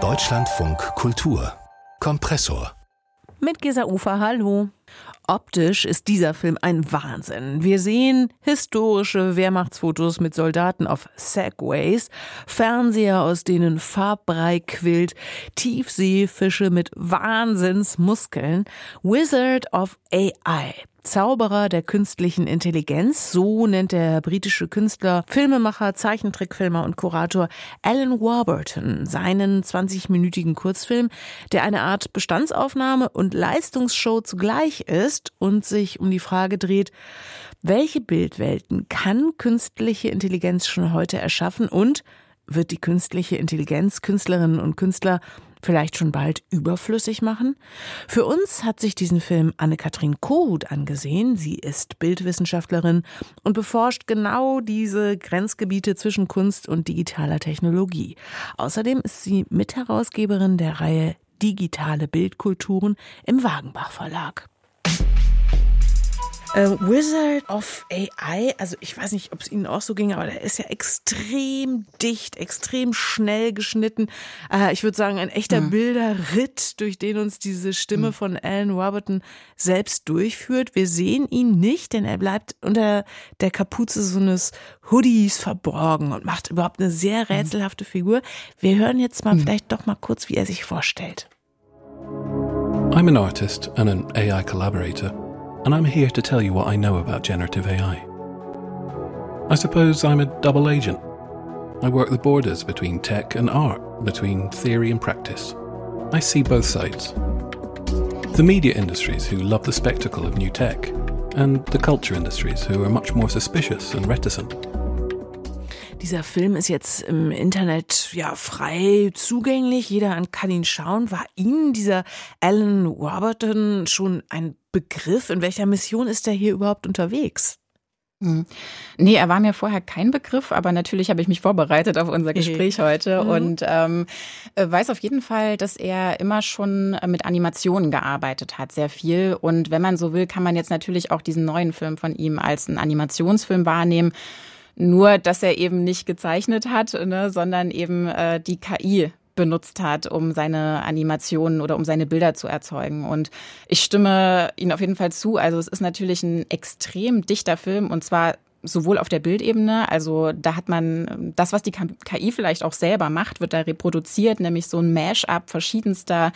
Deutschlandfunk Kultur Kompressor mit Gesa Ufer, hallo. Optisch ist dieser Film ein Wahnsinn. Wir sehen historische Wehrmachtsfotos mit Soldaten auf Segways, Fernseher, aus denen Farbbrei quillt, Tiefseefische mit Wahnsinnsmuskeln, Wizard of AI. Zauberer der künstlichen Intelligenz, so nennt der britische Künstler, Filmemacher, Zeichentrickfilmer und Kurator Alan Warburton seinen 20-minütigen Kurzfilm, der eine Art Bestandsaufnahme und Leistungsshow zugleich ist und sich um die Frage dreht, welche Bildwelten kann künstliche Intelligenz schon heute erschaffen und wird die künstliche Intelligenz Künstlerinnen und Künstler vielleicht schon bald überflüssig machen? Für uns hat sich diesen Film Anne-Kathrin Kohut angesehen. Sie ist Bildwissenschaftlerin und beforscht genau diese Grenzgebiete zwischen Kunst und digitaler Technologie. Außerdem ist sie Mitherausgeberin der Reihe Digitale Bildkulturen im Wagenbach Verlag. Äh, Wizard of AI, also ich weiß nicht, ob es Ihnen auch so ging, aber der ist ja extrem dicht, extrem schnell geschnitten. Äh, ich würde sagen, ein echter mhm. Bilderritt, durch den uns diese Stimme mhm. von Alan Roberton selbst durchführt. Wir sehen ihn nicht, denn er bleibt unter der Kapuze so eines Hoodies verborgen und macht überhaupt eine sehr mhm. rätselhafte Figur. Wir hören jetzt mal mhm. vielleicht doch mal kurz, wie er sich vorstellt. I'm an artist and an AI collaborator. And I'm here to tell you what I know about generative AI. I suppose I'm a double agent. I work the borders between tech and art, between theory and practice. I see both sides. The media industries who love the spectacle of new tech, and the culture industries who are much more suspicious and reticent. Dieser Film ist jetzt im Internet ja frei zugänglich. Jeder kann ihn schauen. War Ihnen dieser Alan Warburton schon ein Begriff? In welcher Mission ist er hier überhaupt unterwegs? Hm. Nee, er war mir vorher kein Begriff, aber natürlich habe ich mich vorbereitet auf unser Gespräch heute mhm. und ähm, äh, weiß auf jeden Fall, dass er immer schon mit Animationen gearbeitet hat, sehr viel. Und wenn man so will, kann man jetzt natürlich auch diesen neuen Film von ihm als einen Animationsfilm wahrnehmen. Nur, dass er eben nicht gezeichnet hat, ne, sondern eben äh, die KI benutzt hat, um seine Animationen oder um seine Bilder zu erzeugen. Und ich stimme Ihnen auf jeden Fall zu. Also es ist natürlich ein extrem dichter Film und zwar sowohl auf der Bildebene, also da hat man das, was die KI vielleicht auch selber macht, wird da reproduziert, nämlich so ein Mash-up verschiedenster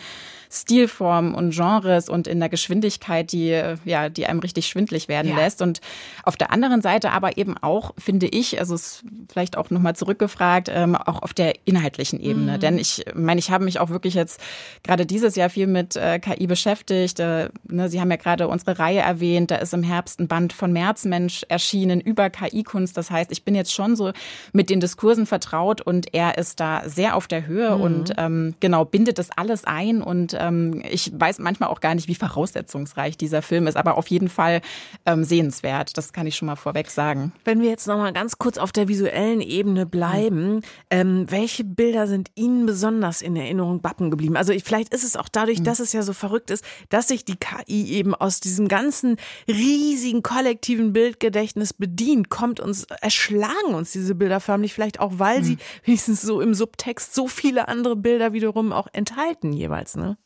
Stilformen und Genres und in der Geschwindigkeit, die ja, die einem richtig schwindlig werden ja. lässt. Und auf der anderen Seite aber eben auch, finde ich, also es vielleicht auch nochmal zurückgefragt, ähm, auch auf der inhaltlichen Ebene. Mhm. Denn ich meine, ich habe mich auch wirklich jetzt gerade dieses Jahr viel mit äh, KI beschäftigt. Äh, ne, Sie haben ja gerade unsere Reihe erwähnt, da ist im Herbst ein Band von Märzmensch erschienen über KI-Kunst. Das heißt, ich bin jetzt schon so mit den Diskursen vertraut und er ist da sehr auf der Höhe mhm. und ähm, genau bindet das alles ein. Und ähm, ich weiß manchmal auch gar nicht, wie voraussetzungsreich dieser Film ist, aber auf jeden Fall ähm, sehenswert. Das kann ich schon mal vorweg sagen. Wenn wir jetzt noch mal ganz kurz auf der visuellen Ebene bleiben, mhm. ähm, welche Bilder sind Ihnen besonders in Erinnerung bappen geblieben? Also ich, vielleicht ist es auch dadurch, mhm. dass es ja so verrückt ist, dass sich die KI eben aus diesem ganzen riesigen kollektiven Bildgedächtnis bedient bedient, kommt uns, erschlagen uns diese Bilder förmlich, vielleicht auch, weil mhm. sie wenigstens so im Subtext so viele andere Bilder wiederum auch enthalten jeweils, ne?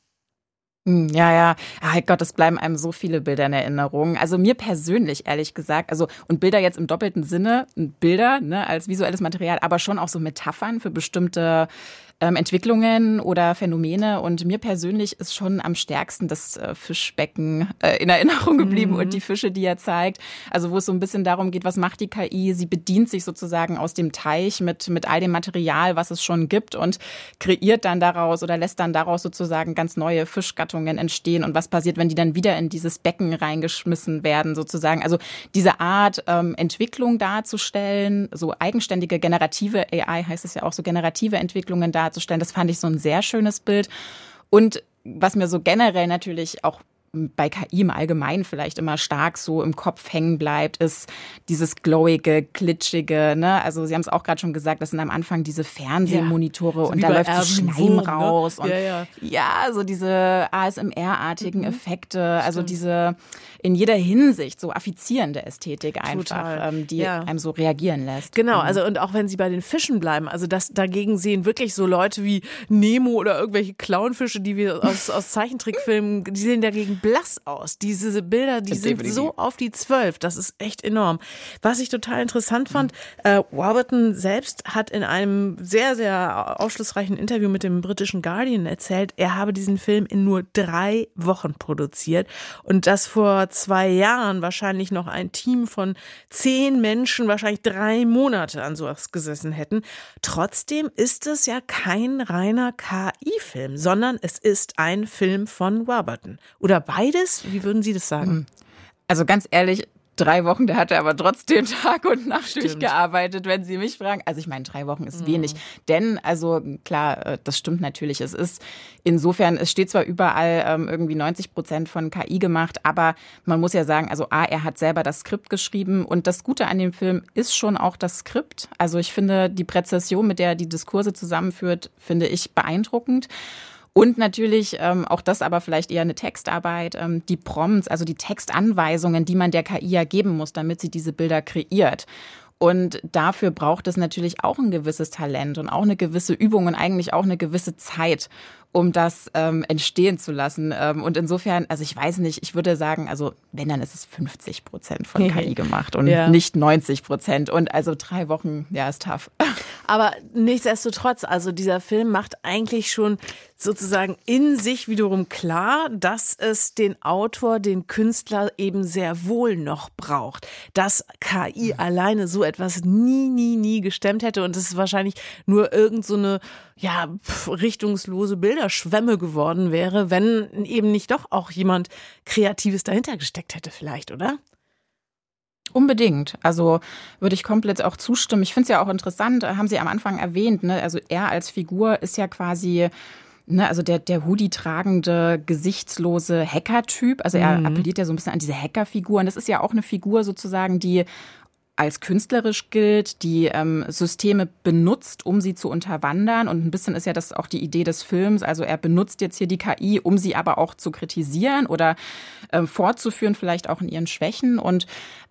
Hm, ja, ja. Ach Gott, es bleiben einem so viele Bilder in Erinnerung. Also mir persönlich, ehrlich gesagt, also und Bilder jetzt im doppelten Sinne, Bilder ne, als visuelles Material, aber schon auch so Metaphern für bestimmte ähm, Entwicklungen oder Phänomene. Und mir persönlich ist schon am stärksten das äh, Fischbecken äh, in Erinnerung geblieben mhm. und die Fische, die er zeigt. Also wo es so ein bisschen darum geht, was macht die KI? Sie bedient sich sozusagen aus dem Teich mit, mit all dem Material, was es schon gibt und kreiert dann daraus oder lässt dann daraus sozusagen ganz neue Fischgattungen entstehen. Und was passiert, wenn die dann wieder in dieses Becken reingeschmissen werden, sozusagen? Also diese Art ähm, Entwicklung darzustellen, so eigenständige generative AI heißt es ja auch, so generative Entwicklungen darzustellen, das fand ich so ein sehr schönes Bild. Und was mir so generell natürlich auch bei KI im Allgemeinen vielleicht immer stark so im Kopf hängen bleibt, ist dieses glowige, glitschige. Ne? Also Sie haben es auch gerade schon gesagt, das sind am Anfang diese Fernsehmonitore ja. und da läuft so Schleim ne? raus. Ne? Und, ja, ja. ja, so diese ASMR-artigen mhm. Effekte, also Stimmt. diese in jeder Hinsicht so affizierende Ästhetik einfach, ähm, die ja. einem so reagieren lässt. Genau, mhm. also und auch wenn Sie bei den Fischen bleiben, also das dagegen sehen wirklich so Leute wie Nemo oder irgendwelche Clownfische, die wir aus, aus Zeichentrickfilmen, die sehen dagegen blass aus. Diese Bilder, die sind so auf die zwölf. Das ist echt enorm. Was ich total interessant fand, äh, Warburton selbst hat in einem sehr, sehr aufschlussreichen Interview mit dem britischen Guardian erzählt, er habe diesen Film in nur drei Wochen produziert und das vor zwei Jahren wahrscheinlich noch ein Team von zehn Menschen wahrscheinlich drei Monate an sowas gesessen hätten. Trotzdem ist es ja kein reiner KI-Film, sondern es ist ein Film von Warburton. Oder beides? Wie würden Sie das sagen? Also ganz ehrlich, drei Wochen, der hatte aber trotzdem Tag und Nacht Stimmt. durchgearbeitet, wenn Sie mich fragen. Also ich meine, drei Wochen ist mhm. wenig. Denn, also klar, äh, das stimmt natürlich. Es ist insofern, es steht zwar überall ähm, irgendwie 90 Prozent von KI gemacht, aber man muss ja sagen, also A, er hat selber das Skript geschrieben und das Gute an dem Film ist schon auch das Skript. Also ich finde die Präzision, mit der er die Diskurse zusammenführt, finde ich beeindruckend. Und natürlich, ähm, auch das aber vielleicht eher eine Textarbeit, ähm, die Prompts, also die Textanweisungen, die man der KI ja geben muss, damit sie diese Bilder kreiert. Und dafür braucht es natürlich auch ein gewisses Talent und auch eine gewisse Übung und eigentlich auch eine gewisse Zeit um das ähm, entstehen zu lassen. Ähm, und insofern, also ich weiß nicht, ich würde sagen, also wenn, dann ist es 50 Prozent von KI gemacht und ja. nicht 90 Prozent. Und also drei Wochen, ja, ist tough. Aber nichtsdestotrotz, also dieser Film macht eigentlich schon sozusagen in sich wiederum klar, dass es den Autor, den Künstler eben sehr wohl noch braucht. Dass KI mhm. alleine so etwas nie, nie, nie gestemmt hätte und es ist wahrscheinlich nur irgend so eine, ja, richtungslose Bilder Bilderschwemme geworden wäre, wenn eben nicht doch auch jemand Kreatives dahinter gesteckt hätte, vielleicht, oder? Unbedingt. Also würde ich komplett auch zustimmen. Ich finde es ja auch interessant, äh, haben Sie am Anfang erwähnt, ne? also er als Figur ist ja quasi ne, also der, der Hoodie tragende, gesichtslose Hacker-Typ. Also er mhm. appelliert ja so ein bisschen an diese Hacker-Figur. Und das ist ja auch eine Figur sozusagen, die als künstlerisch gilt, die ähm, Systeme benutzt, um sie zu unterwandern. Und ein bisschen ist ja das auch die Idee des Films. Also er benutzt jetzt hier die KI, um sie aber auch zu kritisieren oder ähm, fortzuführen, vielleicht auch in ihren Schwächen. Und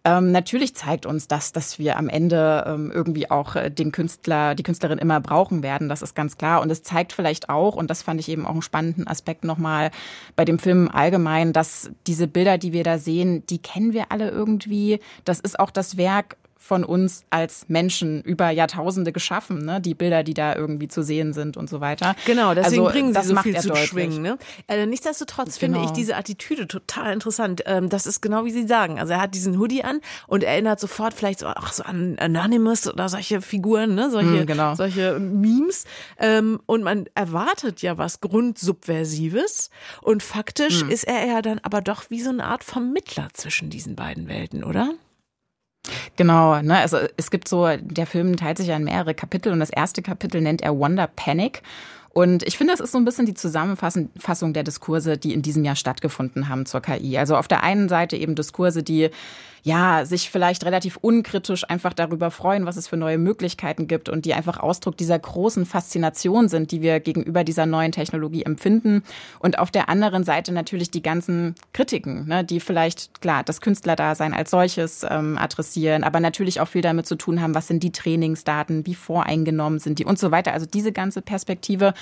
ähm, natürlich zeigt uns das, dass wir am Ende ähm, irgendwie auch äh, den Künstler, die Künstlerin immer brauchen werden. Das ist ganz klar. Und es zeigt vielleicht auch, und das fand ich eben auch einen spannenden Aspekt nochmal bei dem Film allgemein, dass diese Bilder, die wir da sehen, die kennen wir alle irgendwie. Das ist auch das Werk von uns als Menschen über Jahrtausende geschaffen, ne? die Bilder, die da irgendwie zu sehen sind und so weiter. Genau, deswegen also, bringen sie so viel zu deutlich. schwingen. Ne? Äh, nichtsdestotrotz genau. finde ich diese Attitüde total interessant. Ähm, das ist genau wie Sie sagen. Also er hat diesen Hoodie an und erinnert sofort vielleicht so, ach, so an Anonymous oder solche Figuren, ne? solche, mm, genau. solche Memes. Ähm, und man erwartet ja was Grundsubversives und faktisch mm. ist er ja dann aber doch wie so eine Art Vermittler zwischen diesen beiden Welten, oder? Genau, ne, also es gibt so, der Film teilt sich ja in mehrere Kapitel und das erste Kapitel nennt er Wonder Panic. Und ich finde, das ist so ein bisschen die Zusammenfassung der Diskurse, die in diesem Jahr stattgefunden haben zur KI. Also auf der einen Seite eben Diskurse, die ja, sich vielleicht relativ unkritisch einfach darüber freuen, was es für neue Möglichkeiten gibt und die einfach Ausdruck dieser großen Faszination sind, die wir gegenüber dieser neuen Technologie empfinden. Und auf der anderen Seite natürlich die ganzen Kritiken, ne, die vielleicht, klar, das Künstlerdasein als solches ähm, adressieren, aber natürlich auch viel damit zu tun haben, was sind die Trainingsdaten, wie voreingenommen sind die und so weiter. Also diese ganze Perspektive.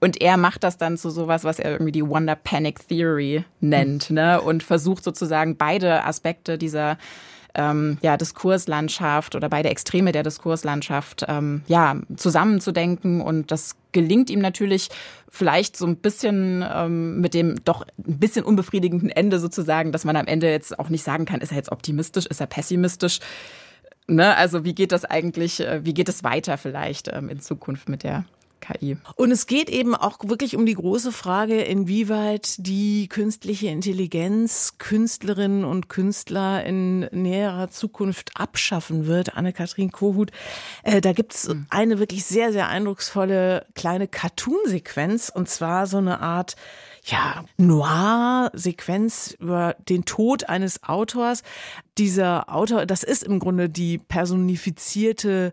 Und er macht das dann zu sowas, was er irgendwie die Wonder Panic Theory nennt, ne, und versucht sozusagen beide Aspekte dieser ähm, ja, Diskurslandschaft oder beide Extreme der Diskurslandschaft ähm, ja, zusammenzudenken. Und das gelingt ihm natürlich vielleicht so ein bisschen ähm, mit dem doch ein bisschen unbefriedigenden Ende sozusagen, dass man am Ende jetzt auch nicht sagen kann, ist er jetzt optimistisch, ist er pessimistisch. Ne? Also wie geht das eigentlich, äh, wie geht es weiter vielleicht ähm, in Zukunft mit der KI. Und es geht eben auch wirklich um die große Frage, inwieweit die künstliche Intelligenz Künstlerinnen und Künstler in näherer Zukunft abschaffen wird. Anne-Kathrin Kohut, äh, da gibt's mhm. eine wirklich sehr, sehr eindrucksvolle kleine Cartoon-Sequenz und zwar so eine Art ja, Noir-Sequenz über den Tod eines Autors. Dieser Autor, das ist im Grunde die personifizierte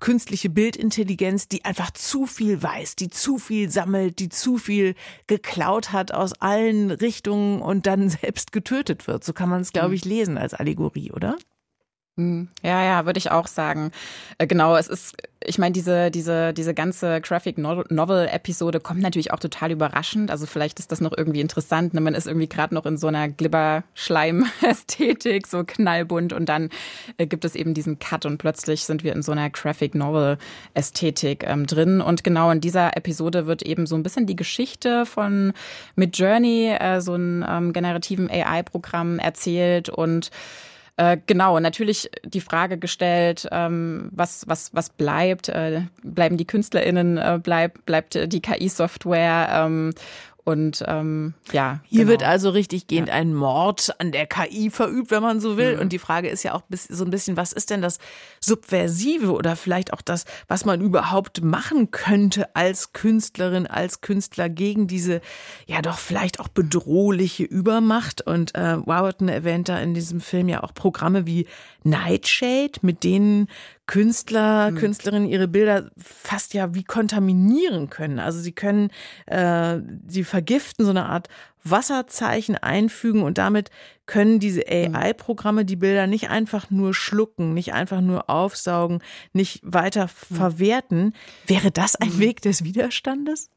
künstliche Bildintelligenz, die einfach zu viel weiß, die zu viel sammelt, die zu viel geklaut hat aus allen Richtungen und dann selbst getötet wird. So kann man es, glaube mhm. ich, lesen als Allegorie, oder? Mhm. Ja, ja, würde ich auch sagen. Äh, genau, es ist, ich meine, diese, diese, diese ganze Graphic Novel-Episode kommt natürlich auch total überraschend. Also vielleicht ist das noch irgendwie interessant. Ne? Man ist irgendwie gerade noch in so einer Glibber-Schleim-Ästhetik, so knallbunt und dann äh, gibt es eben diesen Cut und plötzlich sind wir in so einer Graphic Novel-Ästhetik ähm, drin. Und genau in dieser Episode wird eben so ein bisschen die Geschichte von Mid Journey, äh, so einem ähm, generativen AI-Programm erzählt und äh, genau, natürlich die Frage gestellt, ähm, was, was, was bleibt? Äh, bleiben die KünstlerInnen, äh, bleib, bleibt die KI-Software? Ähm, und ähm, ja. Hier genau. wird also richtig gehend ja. ein Mord an der KI verübt, wenn man so will. Mhm. Und die Frage ist ja auch so ein bisschen, was ist denn das Subversive oder vielleicht auch das, was man überhaupt machen könnte als Künstlerin, als Künstler gegen diese ja doch vielleicht auch bedrohliche Übermacht. Und äh, Warburton erwähnt da in diesem Film ja auch Programme wie Nightshade, mit denen Künstler, mhm. Künstlerinnen ihre Bilder fast ja wie kontaminieren können. Also sie können, äh, sie vergiften so eine Art Wasserzeichen einfügen und damit können diese mhm. AI-Programme die Bilder nicht einfach nur schlucken, nicht einfach nur aufsaugen, nicht weiter mhm. verwerten. Wäre das ein mhm. Weg des Widerstandes?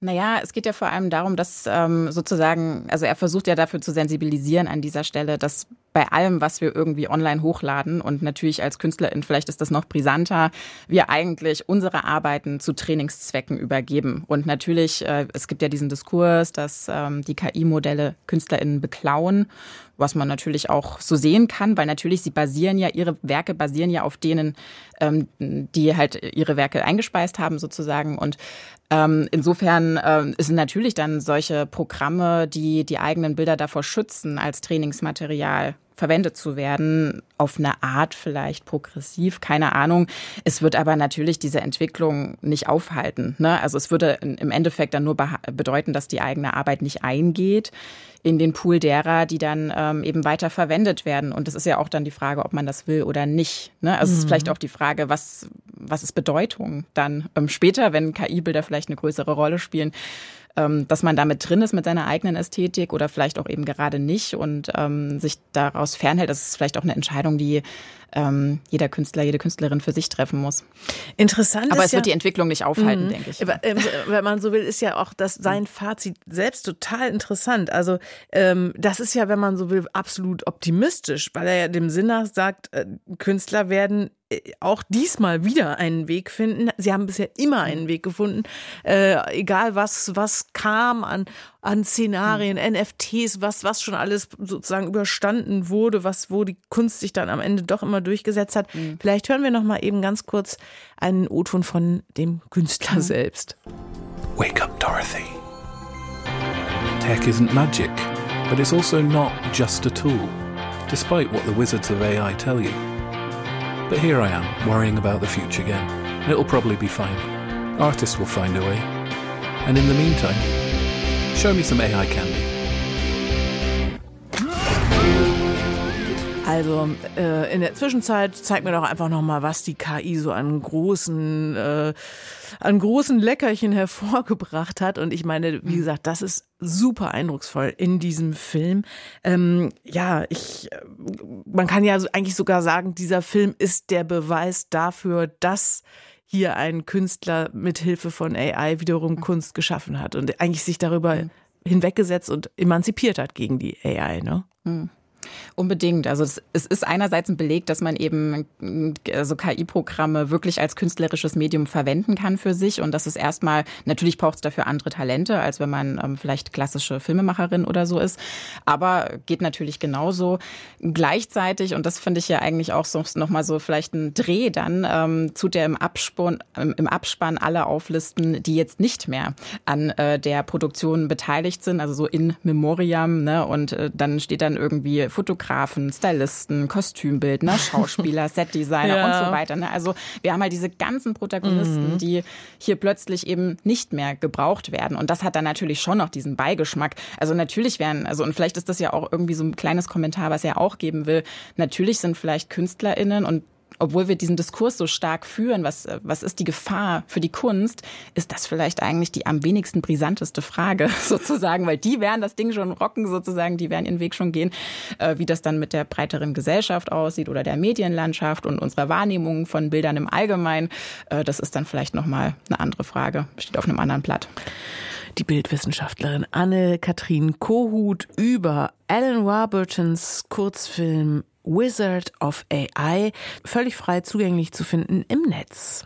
Naja, es geht ja vor allem darum, dass ähm, sozusagen, also er versucht ja dafür zu sensibilisieren an dieser Stelle, dass bei allem, was wir irgendwie online hochladen und natürlich als Künstlerin, vielleicht ist das noch brisanter, wir eigentlich unsere Arbeiten zu Trainingszwecken übergeben. Und natürlich, äh, es gibt ja diesen Diskurs, dass ähm, die KI-Modelle KünstlerInnen beklauen, was man natürlich auch so sehen kann, weil natürlich sie basieren ja, ihre Werke basieren ja auf denen, ähm, die halt ihre Werke eingespeist haben sozusagen. Und ähm, insofern ähm, sind natürlich dann solche Programme, die die eigenen Bilder davor schützen als Trainingsmaterial verwendet zu werden, auf eine Art vielleicht progressiv, keine Ahnung. Es wird aber natürlich diese Entwicklung nicht aufhalten. Ne? Also es würde im Endeffekt dann nur bedeuten, dass die eigene Arbeit nicht eingeht in den Pool derer, die dann ähm, eben weiter verwendet werden. Und das ist ja auch dann die Frage, ob man das will oder nicht. Ne? Also mhm. es ist vielleicht mhm. auch die Frage, was, was ist Bedeutung dann ähm, später, wenn KI-Bilder vielleicht eine größere Rolle spielen ähm, dass man damit drin ist mit seiner eigenen Ästhetik oder vielleicht auch eben gerade nicht und ähm, sich daraus fernhält. Das ist vielleicht auch eine Entscheidung, die ähm, jeder Künstler, jede Künstlerin für sich treffen muss. Interessant. Aber es ja, wird die Entwicklung nicht aufhalten, mhm. denke ich. Ähm, wenn man so will, ist ja auch das sein Fazit selbst total interessant. Also ähm, das ist ja, wenn man so will, absolut optimistisch, weil er ja dem Sinn nach sagt, äh, Künstler werden auch diesmal wieder einen Weg finden. Sie haben bisher immer einen Weg gefunden, äh, egal was was kam an an Szenarien, mhm. NFTs, was was schon alles sozusagen überstanden wurde, was wo die Kunst sich dann am Ende doch immer durchgesetzt hat. Mhm. Vielleicht hören wir noch mal eben ganz kurz einen O-Ton von dem Künstler mhm. selbst. Wake up, Dorothy. Tech isn't magic, but it's also not just a tool, despite what the wizards of AI tell you. But here I am, worrying about the future again. It'll probably be fine. Artists will find a way. And in the meantime, show me some AI candy. Also äh, in der Zwischenzeit zeig mir doch einfach noch mal, was die KI so an großen, äh, an großen Leckerchen hervorgebracht hat. Und ich meine, wie mhm. gesagt, das ist super eindrucksvoll in diesem Film. Ähm, ja, ich, man kann ja eigentlich sogar sagen, dieser Film ist der Beweis dafür, dass hier ein Künstler mit Hilfe von AI wiederum Kunst geschaffen hat und eigentlich sich darüber mhm. hinweggesetzt und emanzipiert hat gegen die AI. Ne? Mhm. Unbedingt. Also es, es, ist einerseits ein Beleg, dass man eben also KI-Programme wirklich als künstlerisches Medium verwenden kann für sich und das ist erstmal, natürlich braucht es dafür andere Talente, als wenn man ähm, vielleicht klassische Filmemacherin oder so ist, aber geht natürlich genauso. Gleichzeitig, und das finde ich ja eigentlich auch so nochmal so vielleicht ein Dreh dann, ähm, tut er im Abspann, im Abspann alle auflisten, die jetzt nicht mehr an äh, der Produktion beteiligt sind, also so in Memoriam, ne? Und äh, dann steht dann irgendwie Fotografen, Stylisten, Kostümbildner, Schauspieler, Setdesigner ja. und so weiter. Ne? Also wir haben halt diese ganzen Protagonisten, mhm. die hier plötzlich eben nicht mehr gebraucht werden. Und das hat dann natürlich schon noch diesen Beigeschmack. Also natürlich wären, also und vielleicht ist das ja auch irgendwie so ein kleines Kommentar, was er auch geben will. Natürlich sind vielleicht KünstlerInnen und obwohl wir diesen Diskurs so stark führen, was, was ist die Gefahr für die Kunst, ist das vielleicht eigentlich die am wenigsten brisanteste Frage sozusagen, weil die werden das Ding schon rocken sozusagen, die werden ihren Weg schon gehen, äh, wie das dann mit der breiteren Gesellschaft aussieht oder der Medienlandschaft und unserer Wahrnehmung von Bildern im Allgemeinen, äh, das ist dann vielleicht nochmal eine andere Frage, steht auf einem anderen Blatt. Die Bildwissenschaftlerin Anne-Kathrin Kohut über Alan Warburtons Kurzfilm Wizard of AI, völlig frei zugänglich zu finden im Netz.